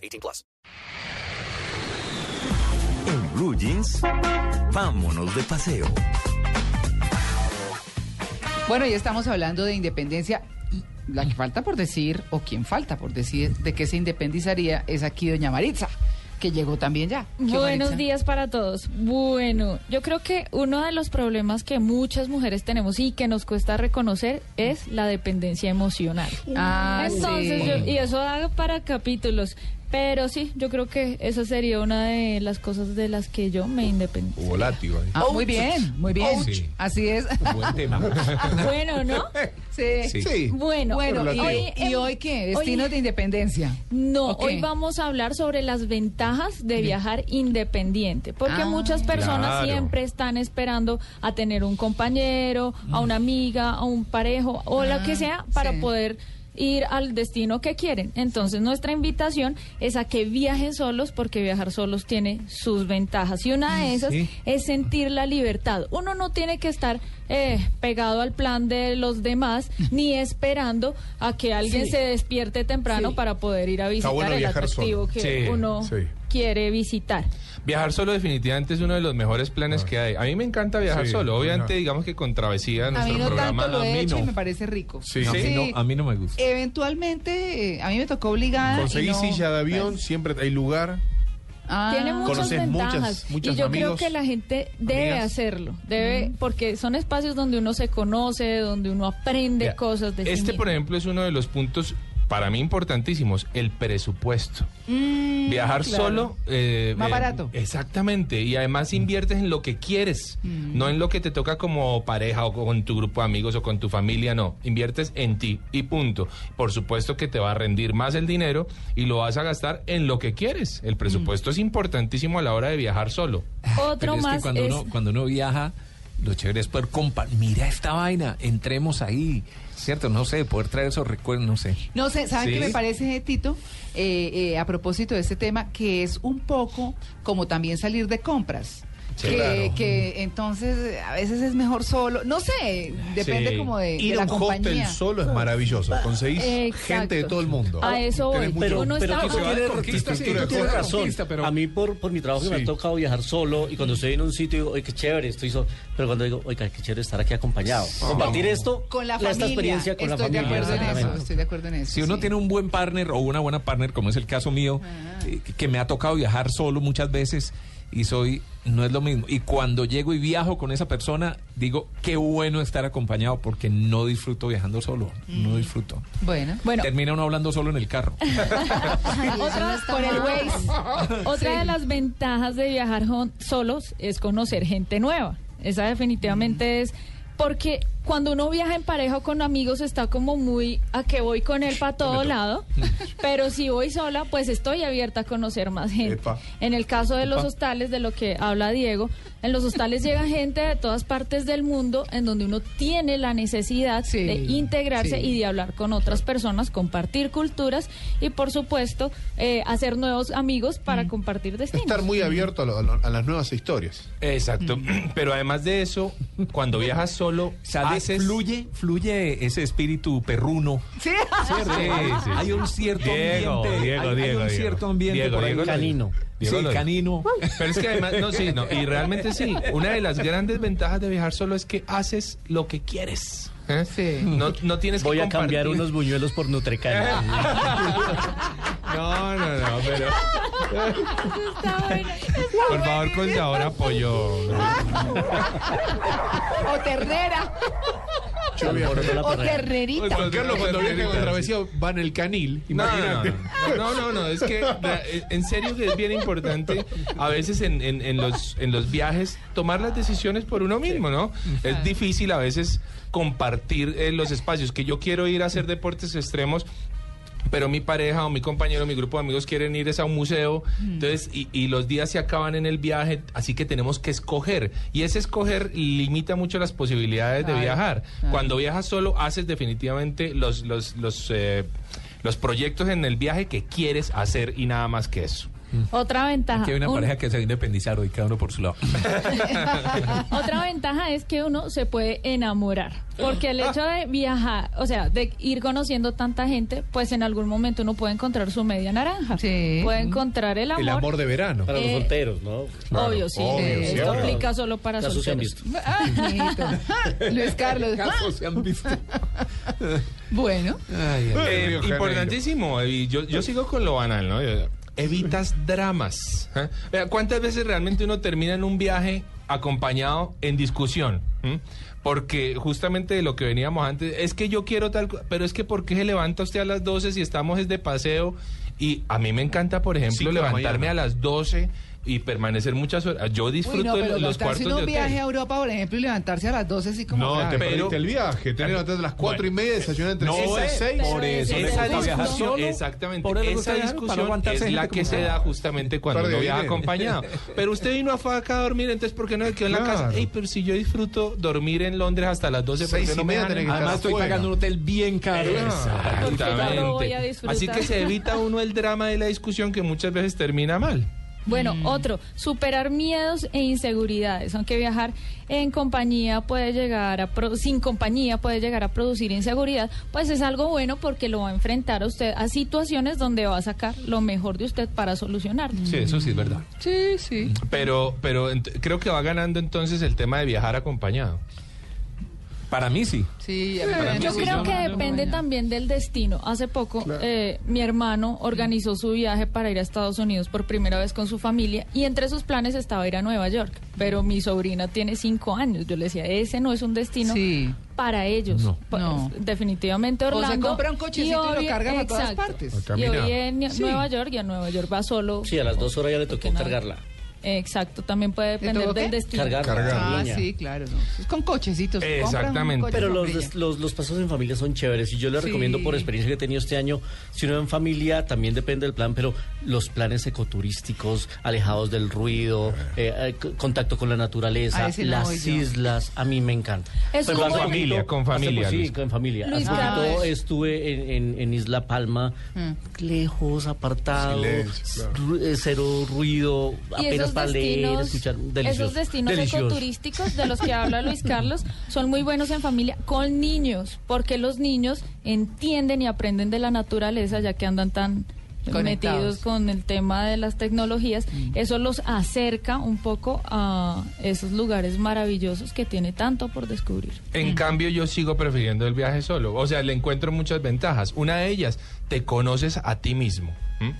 18 plus. En Blue Jeans, vámonos de paseo. Bueno, ya estamos hablando de independencia. Y la que falta por decir, o quien falta por decir de qué se independizaría, es aquí doña Maritza, que llegó también ya. ¿Qué, Buenos días para todos. Bueno, yo creo que uno de los problemas que muchas mujeres tenemos y que nos cuesta reconocer es la dependencia emocional. Ah, Entonces, sí. yo- y eso da para capítulos. Pero sí, yo creo que esa sería una de las cosas de las que yo me independizo. Ahí. Ah, muy bien, muy bien. Sí. Así es. Buen tema. Bueno, ¿no? sí. Sí. Sí. Bueno, Bueno, ¿y, la hoy, y hoy qué? Destinos hoy- de independencia. No, hoy vamos a hablar sobre las ventajas de viajar independiente, porque Ah, muchas personas claro. siempre están esperando a tener un compañero, a una amiga, a un parejo o lo Ah, que sea para sí. poder ir al destino que quieren. Entonces nuestra invitación es a que viajen solos porque viajar solos tiene sus ventajas y una de esas Sí. es sentir la libertad. Uno no tiene que estar eh, pegado al plan de los demás ni esperando a que alguien Sí. se despierte temprano Sí. para poder ir a visitar bueno el atractivo solo. que Sí, uno sí. Quiere visitar. Viajar solo definitivamente es uno de los mejores planes que hay. A mí me encanta viajar Sí, solo. Obviamente, no. digamos que con travesía A nuestro mí no programa. tanto lo a he mí hecho y no. me parece rico. Sí. ¿Sí? A mí no- a mí no me gusta. Eventualmente, eh, a mí me tocó obligada. y Conseguí no- silla de avión, siempre hay lugar. Ah, Tiene muchas ventajas muchas- muchos y yo creo que la gente debe amigas. hacerlo, debe porque son espacios donde uno se conoce, donde uno aprende cosas de sí Este, mismo. por ejemplo, es uno de los puntos para mí importantísimos, el presupuesto. Mm, Viajar claro. solo... eh, Más eh, barato. Exactamente. Y además inviertes en lo que quieres, Mm. no en lo que te toca como pareja o con tu grupo de amigos o con tu familia, no. Inviertes en ti y punto. Por supuesto que te va a rendir más el dinero y lo vas a gastar en lo que quieres. El presupuesto es importantísimo a la hora de viajar solo. Otro Pero es más que cuando, es uno, cuando uno viaja, lo chévere es poder compartir. Mira esta vaina, entremos ahí. ¿Cierto? No sé, poder traer esos recuerdos, no sé. No sé, ¿saben Sí. qué me parece, Tito? Eh, eh, a propósito de este tema, que es un poco como también salir de compras. Sí, que, claro. que entonces a veces es mejor solo. No sé, depende Sí. como de, de Ir la a un compañía. solo es maravilloso. Conseguís Exacto. gente de todo el mundo. A eso voy. mucho- Uno pero está- que va de tienes, conquista, tú sí, tienes de razón. conquista, pero- A mí por, por mi trabajo que me ha tocado viajar solo y cuando estoy en un sitio digo, oye, qué chévere, estoy solo. Pero cuando digo, oiga, qué chévere estar aquí acompañado. Compartir esto, Con la esta familia. experiencia con estoy la familia. de acuerdo en eso. Estoy de acuerdo en eso. Si uno sí. tiene un buen partner o una buena partner, como es el caso mío, eh, que me ha tocado viajar solo muchas veces y soy, no es lo mismo. Y cuando llego y viajo con esa persona, digo, qué bueno estar acompañado porque no disfruto viajando solo, no disfruto. Bueno. Bueno, Termina uno hablando solo en el carro. otra, por el Waze. otra de las ventajas de viajar solos es conocer gente nueva. Esa definitivamente es porque cuando uno viaja en pareja o con amigos está como muy a que voy con él para todo lado, pero si voy sola, pues estoy abierta a conocer más gente. Epa. En el caso de los hostales, de lo que habla Diego, en los hostales llega gente de todas partes del mundo en donde uno tiene la necesidad Sí, de integrarse sí. y de hablar con otras personas, compartir culturas y por supuesto eh, hacer nuevos amigos para compartir destinos. Estar muy abierto a, lo- a lo- a las nuevas historias. Exacto. Pero además de eso, cuando viajas solo, ¿Sabes? Fluye, fluye ese espíritu perruno. Sí. ¿cierto? Sí, sí, Hay un cierto Diego, ambiente. Diego, hay, hay Diego, un Diego. cierto ambiente Diego, por ahí. Canino. Diego sí, lo- canino. Pero es que además, no, sí, no, y realmente sí. Una de las grandes ventajas de viajar solo es que haces lo que quieres. ¿eh? Sí. No, no tienes Voy que a cambiar unos buñuelos por Nutrecana. No, no, no, pero. Está bueno. Por favor, con sabor a pollo. O la O. Juan Carlos cuando viaja con travesía va en el canil. No, no, Imagínate. no, no, no, no, es que la- en serio que es bien importante a veces en, en- en los, en los viajes tomar las decisiones por uno mismo, ¿no? Es difícil a veces compartir eh, los espacios, que yo quiero ir a hacer deportes extremos, pero mi pareja o mi compañero, mi grupo de amigos quieren ir a un museo, entonces, y, y los días se acaban en el viaje, así que tenemos que escoger. Y ese escoger limita mucho las posibilidades de viajar. claro. Cuando viajas solo, haces definitivamente los, los, los, eh, los proyectos en el viaje que quieres hacer y nada más que eso. Otra ventaja. Aquí hay una un- pareja que se va a independizar hoy, cada uno por su lado. Otra ventaja es que uno se puede enamorar, porque el hecho de viajar, o sea, de ir conociendo tanta gente, pues en algún momento uno puede encontrar su media naranja. Sí. Puede encontrar el amor. El amor de verano. Para los Eh, solteros, ¿no? Obvio, sí. obvio, Esto sí, obvio. aplica solo para Casos se han solteros. visto. Ah. Luis Carlos. Casos se han visto. Bueno, Ay, ay. Eh, Janeiro. importantísimo, y yo, yo sigo con lo banal, ¿no? Yo- Evitas dramas. ¿eh? ¿Cuántas veces realmente uno termina en un viaje acompañado en discusión? Porque justamente de lo que veníamos antes, es que yo quiero tal, pero es que ¿por qué se levanta usted a las 12 si estamos es de paseo? Y a mí me encanta, por ejemplo, levantarme mañana. a las 12 y permanecer muchas horas. Yo Uy, disfruto no, de pero los cuartos de un hotel. viaje a Europa, por ejemplo, y levantarse a las 12 así como No, grave. te Pero- el viaje. Tenés que levantarte a las cuatro y media, desayunar entre No, seis y eh, seis. por eso le Esa discusión, exactamente, Por eso le esa discusión es la que se da justamente cuando uno viaja acompañado. Pero usted vino a acá a dormir, entonces ¿por qué no se quedó en la casa? Ey, pero si yo disfruto dormir en Londres hasta las 12, ¿por qué y no me dejan Además estoy pagando un hotel bien caro. Exactamente. Así que se evita uno el drama de la discusión que muchas veces termina mal. Bueno, Mm. otro, superar miedos e inseguridades. Aunque viajar en compañía puede llegar a, pro- sin compañía puede llegar a producir inseguridad, pues es algo bueno porque lo va a enfrentar a usted a situaciones donde va a sacar lo mejor de usted para solucionarlo. Sí, eso sí es verdad. Sí, sí. Pero, pero creo que va ganando entonces el tema de viajar acompañado. Para mí sí. Sí, a mí Yo creo que depende también del destino. Hace poco eh, mi hermano organizó su viaje para ir a Estados Unidos por primera vez con su familia y entre sus planes estaba ir a Nueva York. Pero mi sobrina tiene cinco años. Yo le decía, ese no es un destino Sí. para ellos. No. Definitivamente O se Orlando. compra un cochecito y lo hoy- carga para todas partes. A Y hoy en Sí. Nueva York y a Nueva York va solo. Sí, a las dos horas ya le tocó cargarla. Exacto, también puede depender todo del destino. Cargar. Ah, niña. sí, claro. no. Es con cochecitos. Exactamente. coche Pero con los, los, los pasos en familia son chéveres y yo le Sí. recomiendo por experiencia que he tenido este año, si uno va en familia también depende del plan, pero los planes ecoturísticos, alejados del ruido, eh, eh, contacto con la naturaleza, A ese no voy las yo. islas, a mí me encanta. Es Por como- ejemplo, hace familia, poquito- con familia, hace- Luis. Sí, con familia. Luis Hace poquito estuve en, en- en Isla Palma, lejos, apartado, Silencio, claro. ru- eh, cero ruido, apenas esos para leer, destinos, escuchar. Delicioso. esos destinos delicioso. ecoturísticos de los que habla Luis Carlos son muy buenos en familia con niños, porque los niños entienden y aprenden de la naturaleza ya que andan tan Conectados. metidos con el tema de las tecnologías. Eso los acerca un poco a esos lugares maravillosos que tiene tanto por descubrir. En cambio, yo sigo prefiriendo el viaje solo. O sea, le encuentro muchas ventajas. Una de ellas, te conoces a ti mismo.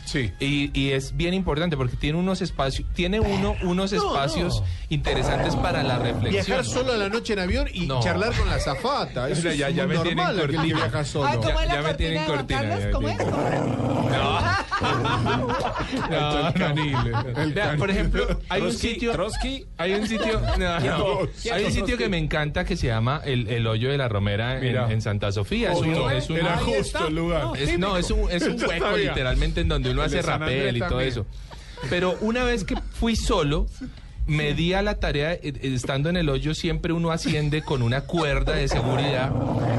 Sí. Y, y es bien importante porque tiene unos espacios, tiene uno unos espacios interesantes para la reflexión. Viajar solo a la noche en avión y No. charlar con la azafata. Eso Ya- es ya- ya muy me tienen normal que cortina. viaja solo. Ay, ¿cómo Ya- es la ya me cortina tienen cortina, ya ¿Cómo es? tienen ¿Cómo es? No, El canil, el Vea, por ejemplo, hay un sitio. Trotsky. Hay un sitio. no, no. hay un sitio que me encanta que se llama el, el Hoyo de la Romera en, Mira. en Santa Sofía. Es un, Justo, es un- era Ahí justo está. el lugar. No, es, no, es un, es un hueco Sabía. literalmente en donde uno El de hace San Andrés rapel y todo también. eso. Pero una vez que fui solo, me di a la tarea, eh, eh, estando en el hoyo, siempre uno asciende con una cuerda de seguridad.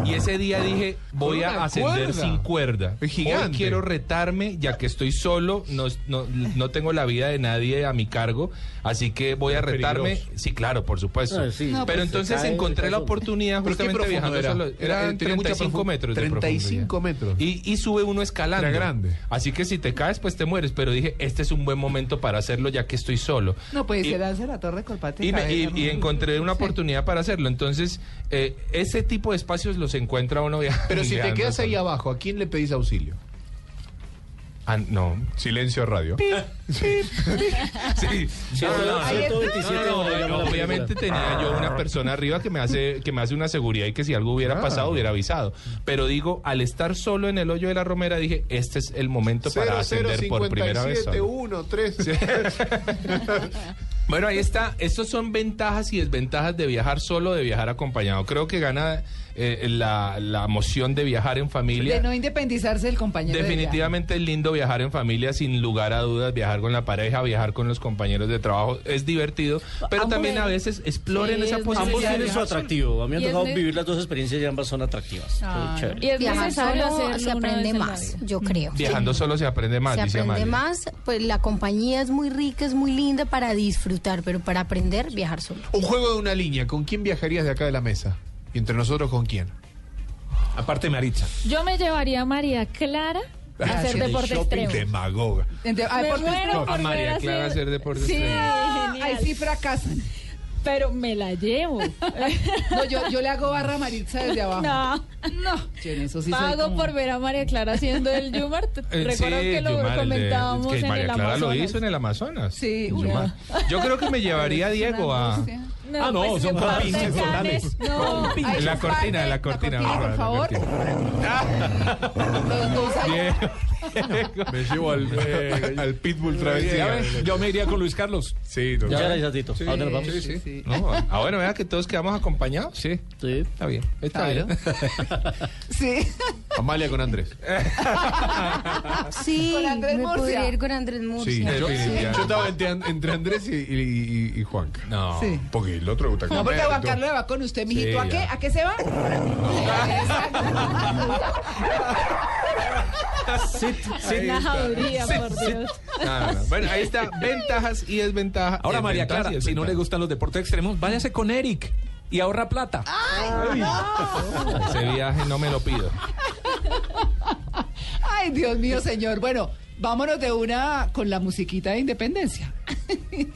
Y ese día dije, voy ¿Con a ascender cuerda? sin cuerda. Es gigante. Hoy quiero retarme, ya que estoy solo, no, no, no tengo la vida de nadie a mi cargo, así que voy a retarme. Sí, claro, por supuesto. Ah, sí. No, Pero pues, entonces cae, encontré la oportunidad ¿Pero qué justamente viajando era? solo. Era- Era tenía mucha 35 profu- metros de 35 profundidad. metros. Y, y sube uno escalando. Era grande. Así que si te caes, pues te mueres. Pero dije, este es un buen momento para hacerlo ya que estoy solo. No, pues Y- la torre y, me- y- cabeza, y ¿no? encontré una Sí. oportunidad para hacerlo. Entonces, eh, ese tipo de espacios los encuentra uno viajando. Pero si te quedas ahí abajo, ¿a quién le pedís auxilio? Ah, no. Silencio radio. Sí. Ciento- No, no, no. 127 No, no, horas llama no, la obviamente tenía yo una persona arriba que me hace que me hace una seguridad y que si algo hubiera Claro. pasado hubiera avisado. Pero digo, al estar solo en el hoyo de la Romera dije, este es el momento para ascender por primera vez. solo. 1, 3. Bueno, ahí está. Estos son ventajas y desventajas de viajar solo, de viajar acompañado. Creo que gana eh, la, la emoción de viajar en familia. De no independizarse del compañero. de Definitivamente es lindo viajar en familia, sin lugar a dudas, viajar con la pareja, viajar con los compañeros de trabajo, es divertido, pero Ambos- también a veces exploren Sí, esa es posibilidad. Ambos tienen su atractivo. A mí me ha tocado vivir las dos experiencias y ambas son atractivas. Ah. Y es Viajar solo se aprende más, yo creo. Viajando solo se aprende más, se dice aprende Amalia. más, pues la compañía es muy rica, es muy linda para disfrutar, pero para aprender, viajar solo. Un juego de una línea. ¿Con quién viajarías de acá de la mesa? Y entre nosotros, ¿con quién? Aparte Maritza. Yo me llevaría a María Clara a Ah, hacer deporte extremo. Demagoga. Ente- ay, Me por- muero A María Clara hacer deporte Sí, extremo. Ahí sí fracasan. Pero me la llevo. No, yo, yo le hago barra a Maritza desde abajo. no. No, yo en eso sí soy Pago como- por ver a María Clara haciendo el Yumar. Eh, Recuerdo sí, que lo comentábamos que en María el Clara Amazonas. lo hizo en el Amazonas. Sí, Yumar. bueno. Yo creo que me llevaría a Diego a... Angustia. No, Ah, no, pues, son totales. No, En la cortina, en la cortina, por favor. ver la Los dos ahí. Me llevo al, al pitbull travesti. Ya ves, Yo me iría con Luis Carlos. Sí, Muchas total. gracias, Tito. ¿A dónde nos vamos? Sí, sí. Sí. No, ah, bueno, vea que todos quedamos acompañados. Sí. Sí. Está bien, está Claro. bien. Sí. Amalia con Andrés. Sí, Con Andrés me Murcia. podría ir con Andrés Sí, Murcia. yo, Definitivamente. yo estaba entre, entre Andrés y, y, y- y Juanca. No. Sí. Porque el otro le gusta No, comer. porque Juan. Carlos va con usted, mijito. Sí, ¿A qué? ya. ¿A qué se va? una jauría, por Dios. No, no. Bueno, ahí está, ventajas y desventajas. Ahora María Clara, si no le gustan los deportes extremos, váyase con Eric y ahorra plata. Ese viaje no me lo pido. Ay, Dios mío, señor. Bueno, vámonos de una con la musiquita de independencia.